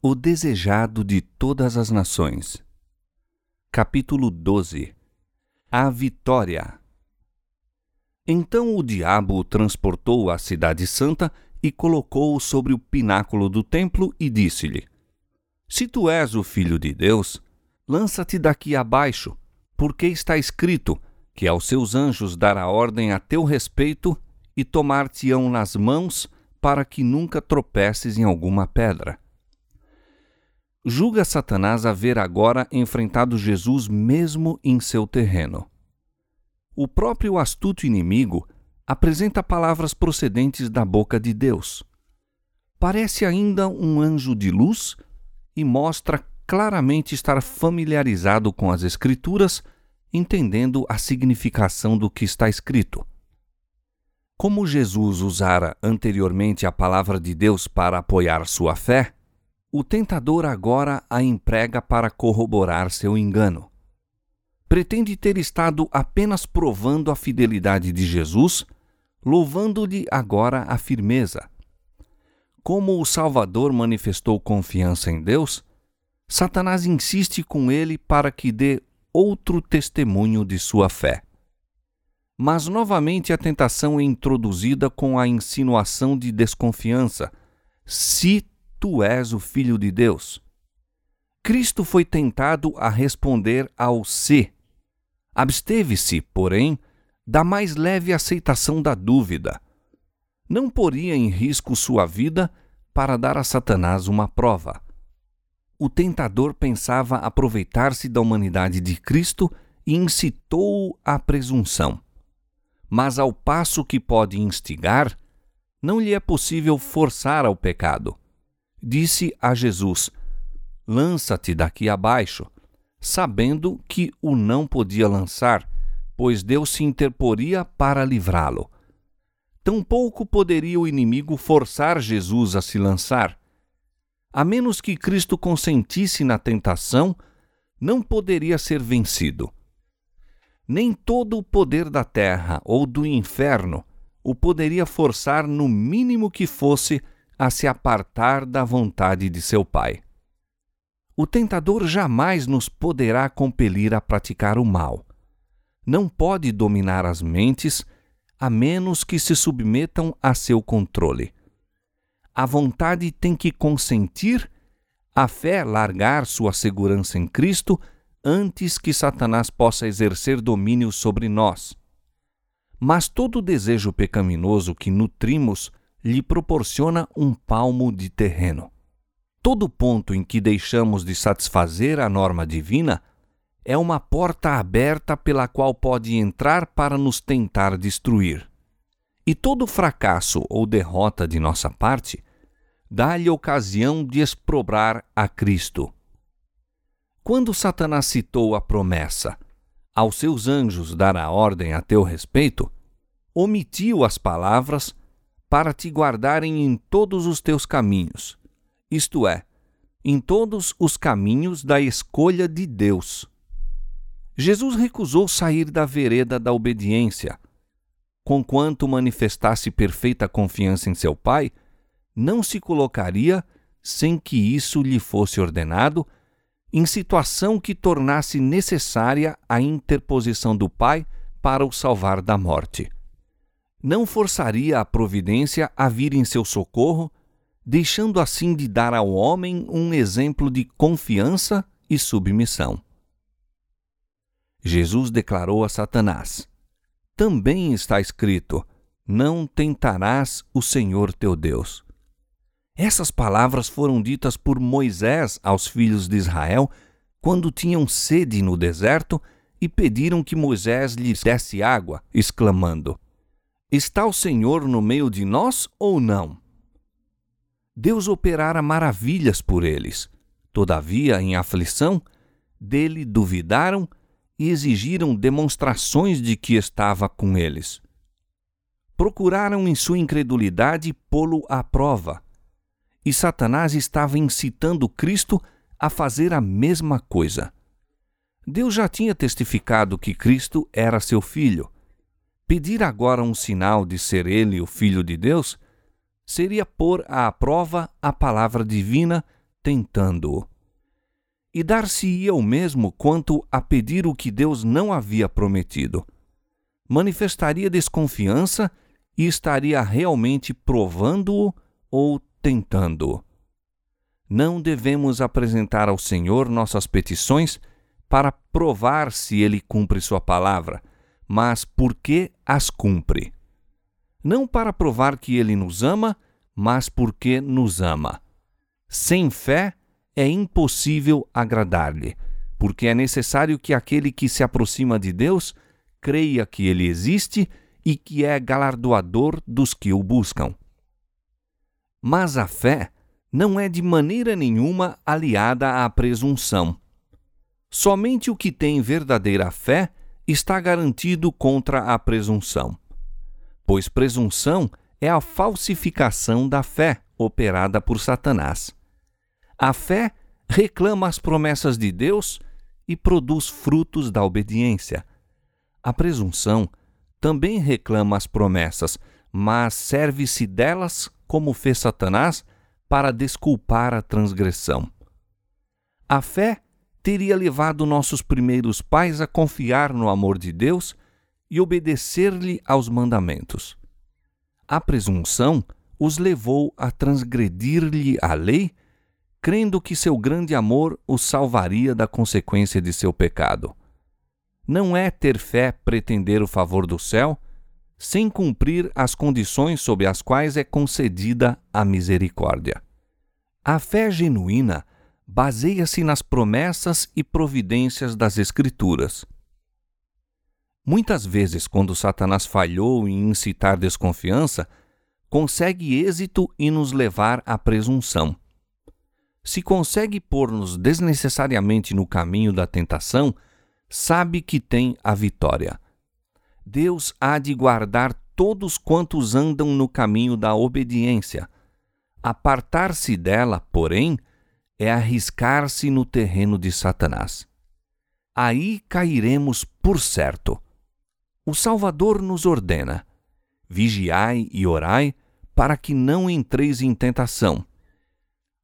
O desejado de todas as nações. Capítulo 12 A vitória. Então o diabo o transportou à cidade santa e colocou-o sobre o pináculo do templo e disse-lhe: Se tu és o filho de Deus, lança-te daqui abaixo, porque está escrito que aos seus anjos dará ordem a teu respeito e tomar-te-ão nas mãos para que nunca tropeces em alguma pedra julga Satanás haver agora enfrentado Jesus mesmo em seu terreno. O próprio astuto inimigo apresenta palavras procedentes da boca de Deus. Parece ainda um anjo de luz e mostra claramente estar familiarizado com as Escrituras, entendendo a significação do que está escrito. Como Jesus usara anteriormente a palavra de Deus para apoiar sua fé, o tentador agora a emprega para corroborar seu engano. Pretende ter estado apenas provando a fidelidade de Jesus, louvando-lhe agora a firmeza. Como o Salvador manifestou confiança em Deus, Satanás insiste com ele para que dê outro testemunho de sua fé. Mas novamente a tentação é introduzida com a insinuação de desconfiança. Se Tu és o Filho de Deus. Cristo foi tentado a responder ao se. Absteve-se, porém, da mais leve aceitação da dúvida. Não poria em risco sua vida para dar a Satanás uma prova. O tentador pensava aproveitar-se da humanidade de Cristo e incitou-o à presunção. Mas, ao passo que pode instigar, não lhe é possível forçar ao pecado disse a Jesus: Lança-te daqui abaixo, sabendo que o não podia lançar, pois Deus se interporia para livrá-lo. Tampouco poderia o inimigo forçar Jesus a se lançar. A menos que Cristo consentisse na tentação, não poderia ser vencido. Nem todo o poder da terra ou do inferno o poderia forçar, no mínimo que fosse, a se apartar da vontade de seu Pai. O tentador jamais nos poderá compelir a praticar o mal. Não pode dominar as mentes a menos que se submetam a seu controle. A vontade tem que consentir, a fé largar sua segurança em Cristo antes que Satanás possa exercer domínio sobre nós. Mas todo desejo pecaminoso que nutrimos lhe proporciona um palmo de terreno. Todo ponto em que deixamos de satisfazer a norma divina é uma porta aberta pela qual pode entrar para nos tentar destruir. E todo fracasso ou derrota de nossa parte dá-lhe ocasião de exprobrar a Cristo. Quando Satanás citou a promessa, aos seus anjos dará ordem a teu respeito, omitiu as palavras para te guardarem em todos os teus caminhos, isto é, em todos os caminhos da escolha de Deus. Jesus recusou sair da vereda da obediência. Conquanto manifestasse perfeita confiança em seu Pai, não se colocaria, sem que isso lhe fosse ordenado, em situação que tornasse necessária a interposição do Pai para o salvar da morte não forçaria a providência a vir em seu socorro, deixando assim de dar ao homem um exemplo de confiança e submissão. Jesus declarou a Satanás: Também está escrito: Não tentarás o Senhor teu Deus. Essas palavras foram ditas por Moisés aos filhos de Israel quando tinham sede no deserto e pediram que Moisés lhes desse água, exclamando: Está o Senhor no meio de nós ou não? Deus operara maravilhas por eles. Todavia, em aflição, dele duvidaram e exigiram demonstrações de que estava com eles. Procuraram em sua incredulidade pô-lo à prova. E Satanás estava incitando Cristo a fazer a mesma coisa. Deus já tinha testificado que Cristo era seu filho Pedir agora um sinal de ser ele o Filho de Deus seria pôr à prova a palavra divina tentando-o. E dar-se-ia o mesmo quanto a pedir o que Deus não havia prometido. Manifestaria desconfiança e estaria realmente provando-o ou tentando-o. Não devemos apresentar ao Senhor nossas petições para provar se ele cumpre sua palavra, mas porque as cumpre. Não para provar que ele nos ama, mas porque nos ama. Sem fé é impossível agradar-lhe, porque é necessário que aquele que se aproxima de Deus creia que ele existe e que é galardoador dos que o buscam. Mas a fé não é de maneira nenhuma aliada à presunção. Somente o que tem verdadeira fé está garantido contra a presunção. Pois presunção é a falsificação da fé operada por Satanás. A fé reclama as promessas de Deus e produz frutos da obediência. A presunção também reclama as promessas, mas serve-se delas, como fez Satanás, para desculpar a transgressão. A fé teria levado nossos primeiros pais a confiar no amor de Deus e obedecer-lhe aos mandamentos. A presunção os levou a transgredir-lhe a lei, crendo que seu grande amor os salvaria da consequência de seu pecado. Não é ter fé pretender o favor do céu, sem cumprir as condições sob as quais é concedida a misericórdia. A fé genuína baseia-se nas promessas e providências das Escrituras. Muitas vezes, quando Satanás falhou em incitar desconfiança, consegue êxito em nos levar à presunção. Se consegue pôr-nos desnecessariamente no caminho da tentação, sabe que tem a vitória. Deus há de guardar todos quantos andam no caminho da obediência. Apartar-se dela, porém, é arriscar-se no terreno de Satanás. Aí cairemos por certo. O Salvador nos ordena: vigiai e orai para que não entreis em tentação.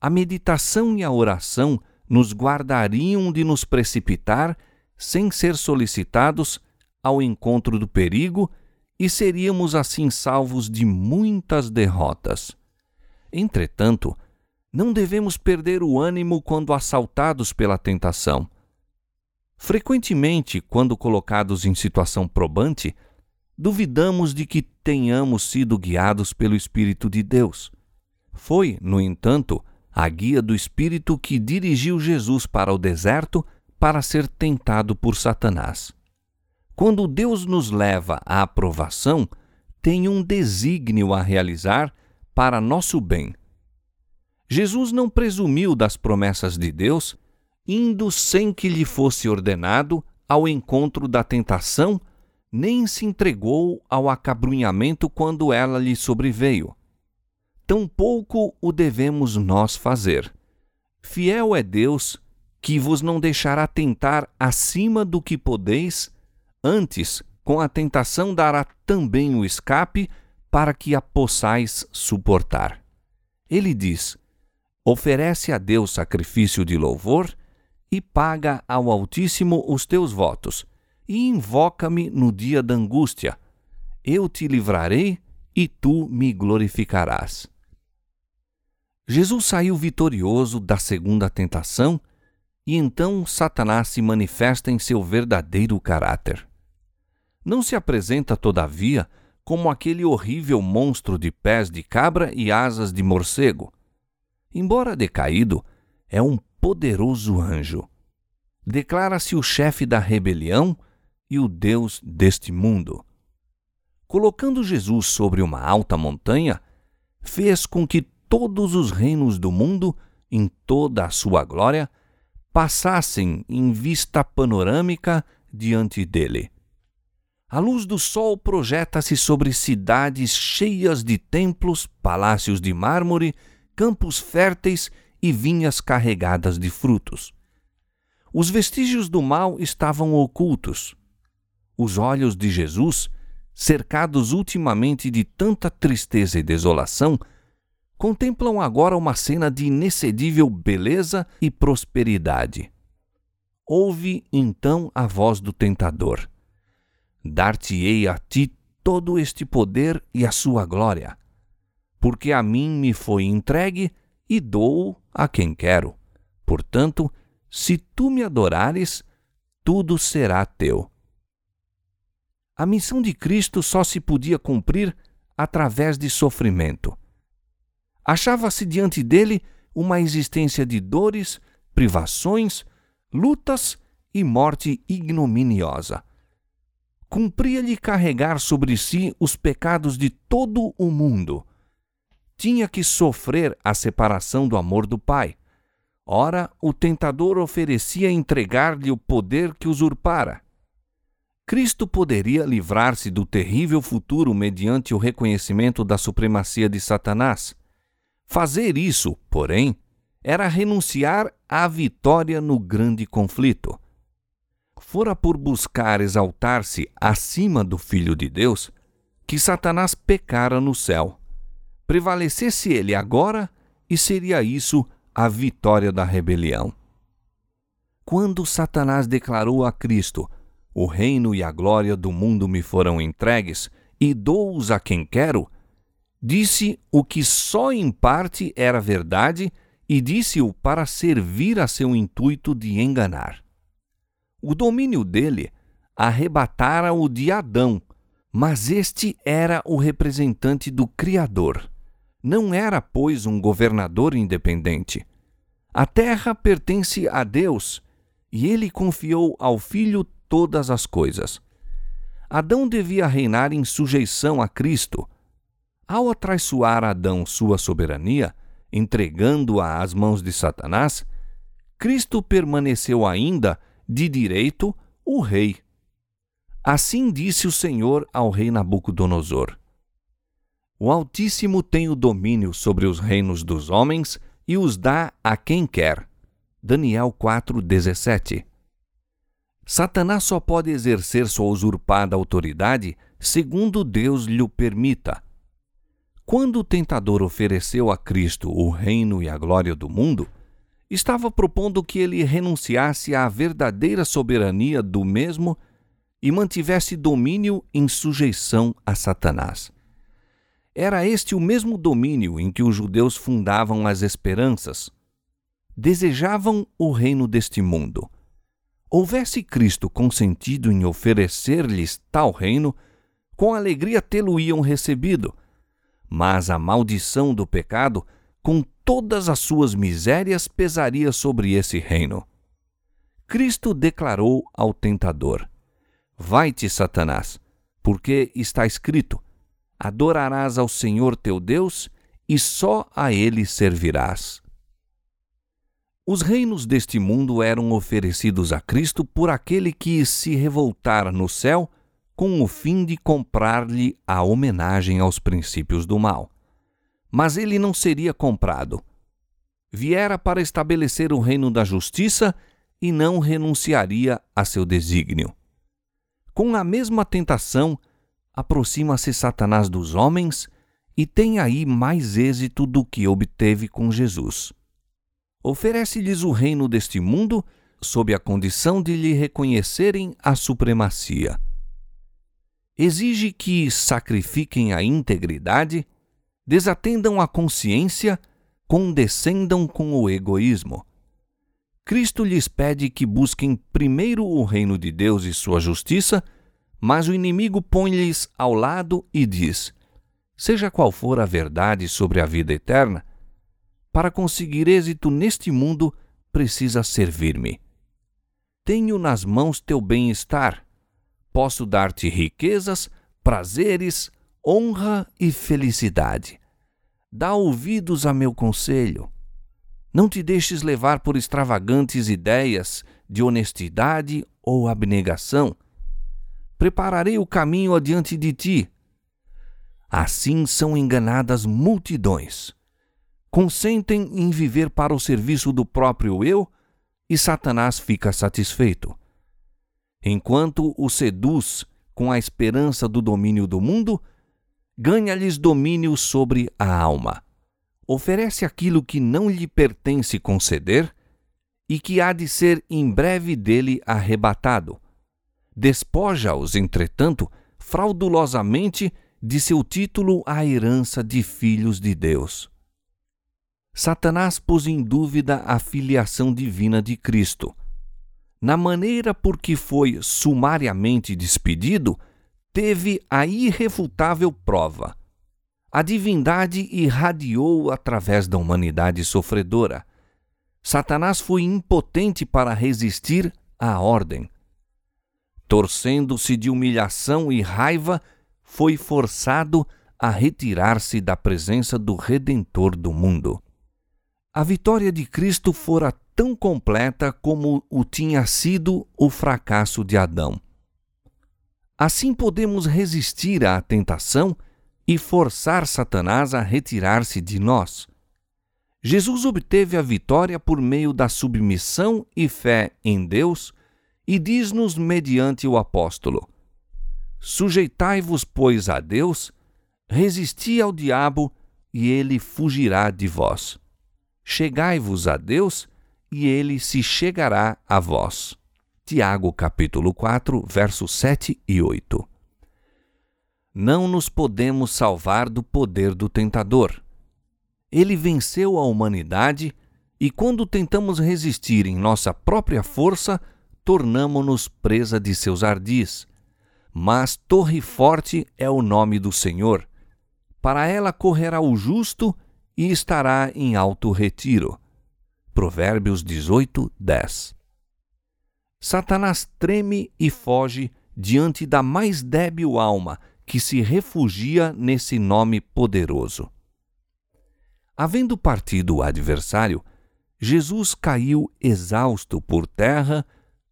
A meditação e a oração nos guardariam de nos precipitar, sem ser solicitados, ao encontro do perigo e seríamos assim salvos de muitas derrotas. Entretanto, não devemos perder o ânimo quando assaltados pela tentação. Frequentemente, quando colocados em situação probante, duvidamos de que tenhamos sido guiados pelo Espírito de Deus. Foi, no entanto, a guia do Espírito que dirigiu Jesus para o deserto para ser tentado por Satanás. Quando Deus nos leva à aprovação, tem um desígnio a realizar para nosso bem Jesus não presumiu das promessas de Deus, indo sem que lhe fosse ordenado ao encontro da tentação, nem se entregou ao acabrunhamento quando ela lhe sobreveio. Tampouco o devemos nós fazer. Fiel é Deus, que vos não deixará tentar acima do que podeis, antes, com a tentação dará também o escape para que a possais suportar. Ele diz: oferece a Deus sacrifício de louvor e paga ao Altíssimo os teus votos, e invoca-me no dia da angústia. Eu te livrarei e tu me glorificarás. Jesus saiu vitorioso da segunda tentação e então Satanás se manifesta em seu verdadeiro caráter. Não se apresenta, todavia, como aquele horrível monstro de pés de cabra e asas de morcego embora decaído, é um poderoso anjo. Declara-se o chefe da rebelião e o Deus deste mundo. Colocando Jesus sobre uma alta montanha, fez com que todos os reinos do mundo, em toda a sua glória, passassem em vista panorâmica diante dele. A luz do sol projeta-se sobre cidades cheias de templos, palácios de mármore campos férteis e vinhas carregadas de frutos. Os vestígios do mal estavam ocultos. Os olhos de Jesus, cercados ultimamente de tanta tristeza e desolação, contemplam agora uma cena de inexcedível beleza e prosperidade. Ouve então a voz do tentador: Dar-te-ei a ti todo este poder e a sua glória, porque a mim me foi entregue e dou a quem quero. Portanto, se tu me adorares, tudo será teu. A missão de Cristo só se podia cumprir através de sofrimento. Achava-se diante dele uma existência de dores, privações, lutas e morte ignominiosa. Cumpria-lhe carregar sobre si os pecados de todo o mundo. Tinha que sofrer a separação do amor do Pai. Ora, o tentador oferecia entregar-lhe o poder que usurpara. Cristo poderia livrar-se do terrível futuro mediante o reconhecimento da supremacia de Satanás. Fazer isso, porém, era renunciar à vitória no grande conflito. Fora por buscar exaltar-se acima do Filho de Deus que Satanás pecara no céu. Prevalecesse ele agora, e seria isso a vitória da rebelião. Quando Satanás declarou a Cristo: O reino e a glória do mundo me foram entregues, e dou-os a quem quero, disse o que só em parte era verdade e disse-o para servir a seu intuito de enganar. O domínio dele arrebatara-o de Adão, mas este era o representante do Criador. Não era, pois, um governador independente. A terra pertence a Deus e ele confiou ao Filho todas as coisas. Adão devia reinar em sujeição a Cristo ao atraiçoar Adão sua soberania, entregando-a às mãos de Satanás, Cristo permaneceu ainda, de direito, o rei. Assim disse o Senhor ao rei Nabucodonosor: O Altíssimo tem o domínio sobre os reinos dos homens e os dá a quem quer. Daniel 4:17. Satanás só pode exercer sua usurpada autoridade segundo Deus lhe permita. Quando o tentador ofereceu a Cristo o reino e a glória do mundo, estava propondo que ele renunciasse à verdadeira soberania do mesmo e mantivesse domínio em sujeição a Satanás. Era este o mesmo domínio em que os judeus fundavam as esperanças. Desejavam o reino deste mundo. Houvesse Cristo consentido em oferecer-lhes tal reino, com alegria tê-lo-iam recebido mas a maldição do pecado, com todas as suas misérias, pesaria sobre esse reino. Cristo declarou ao tentador: Vai-te, Satanás, porque está escrito: Adorarás ao Senhor teu Deus e só a ele servirás. Os reinos deste mundo eram oferecidos a Cristo por aquele que se revoltar no céu com o fim de comprar-lhe a homenagem aos princípios do mal. Mas ele não seria comprado. Viera para estabelecer o reino da justiça e não renunciaria a seu desígnio. Com a mesma tentação, aproxima-se Satanás dos homens e tem aí mais êxito do que obteve com Jesus. Oferece-lhes o reino deste mundo sob a condição de lhe reconhecerem a supremacia exige que sacrifiquem a integridade, desatendam a consciência, condescendam com o egoísmo. Cristo lhes pede que busquem primeiro o reino de Deus e sua justiça, mas o inimigo põe-lhes ao lado e diz: Seja qual for a verdade sobre a vida eterna, para conseguir êxito neste mundo, precisa servir-me. Tenho nas mãos teu bem-estar posso dar-te riquezas, prazeres, honra e felicidade. Dá ouvidos a meu conselho. Não te deixes levar por extravagantes ideias de honestidade ou abnegação. Prepararei o caminho adiante de ti. Assim são enganadas multidões. Consentem em viver para o serviço do próprio eu e Satanás fica satisfeito enquanto o seduz com a esperança do domínio do mundo, ganha-lhes domínio sobre a alma. oferece aquilo que não lhe pertence conceder e que há de ser em breve dele arrebatado. Despoja-os, entretanto, fraudulosamente de seu título à herança de filhos de Deus. Satanás pôs em dúvida a filiação divina de Cristo. Na maneira por que foi sumariamente despedido, teve a irrefutável prova. A divindade irradiou através da humanidade sofredora. Satanás foi impotente para resistir à ordem. Torcendo-se de humilhação e raiva, foi forçado a retirar-se da presença do Redentor do mundo. A vitória de Cristo fora tão completa como o tinha sido o fracasso de Adão. Assim podemos resistir à tentação e forçar Satanás a retirar-se de nós. Jesus obteve a vitória por meio da submissão e fé em Deus e diz-nos mediante o apóstolo: Sujeitai-vos, pois, a Deus, resisti ao diabo, e ele fugirá de vós. Chegai-vos a Deus, e ele se chegará a vós. Tiago capítulo 4, versos 7 e 8. Não nos podemos salvar do poder do tentador. Ele venceu a humanidade e quando tentamos resistir em nossa própria força, tornamo-nos presa de seus ardis. Mas torre forte é o nome do Senhor. Para ela correrá o justo e estará em alto retiro. Provérbios 18, 10. Satanás treme e foge diante da mais débil alma que se refugia nesse nome poderoso. Havendo partido o adversário, Jesus caiu exausto por terra,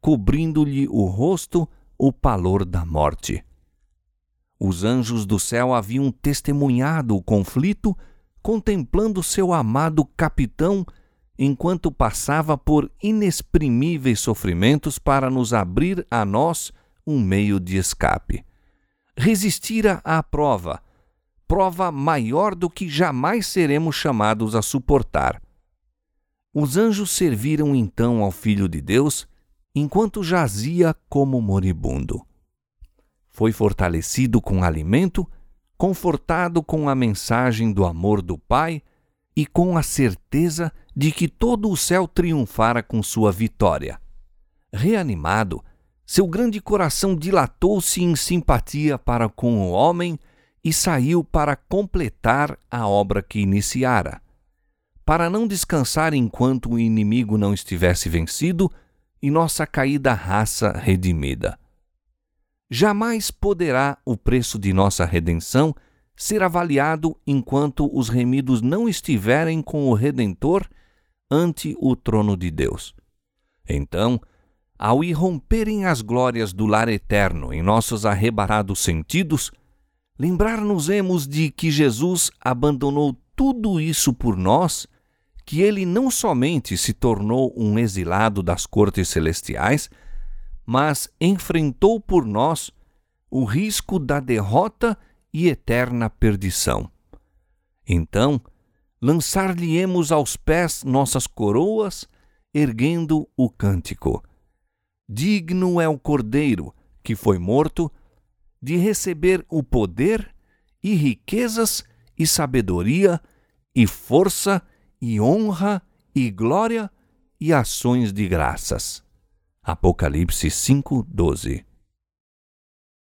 cobrindo-lhe o rosto o palor da morte. Os anjos do céu haviam testemunhado o conflito, contemplando seu amado capitão enquanto passava por inexprimíveis sofrimentos para nos abrir a nós um meio de escape. Resistira à prova, prova maior do que jamais seremos chamados a suportar. Os anjos serviram então ao Filho de Deus enquanto jazia como moribundo. Foi fortalecido com alimento, confortado com a mensagem do amor do Pai e com a certeza de que todo o céu triunfara com sua vitória. Reanimado, seu grande coração dilatou-se em simpatia para com o homem e saiu para completar a obra que iniciara. Para não descansar enquanto o inimigo não estivesse vencido e nossa caída raça redimida. Jamais poderá o preço de nossa redenção ser avaliado enquanto os remidos não estiverem com o Redentor ante o trono de Deus. Então, ao irromperem as glórias do lar eterno em nossos arrebatados sentidos, lembrar-nos-emos de que Jesus abandonou tudo isso por nós, que ele não somente se tornou um exilado das cortes celestiais, mas enfrentou por nós o risco da derrota e eterna perdição. Então, lançar-lhe-emos aos pés nossas coroas, erguendo o cântico. Digno é o Cordeiro, que foi morto, de receber o poder e riquezas e sabedoria e força e honra e glória e ações de graças. Apocalipse 5:12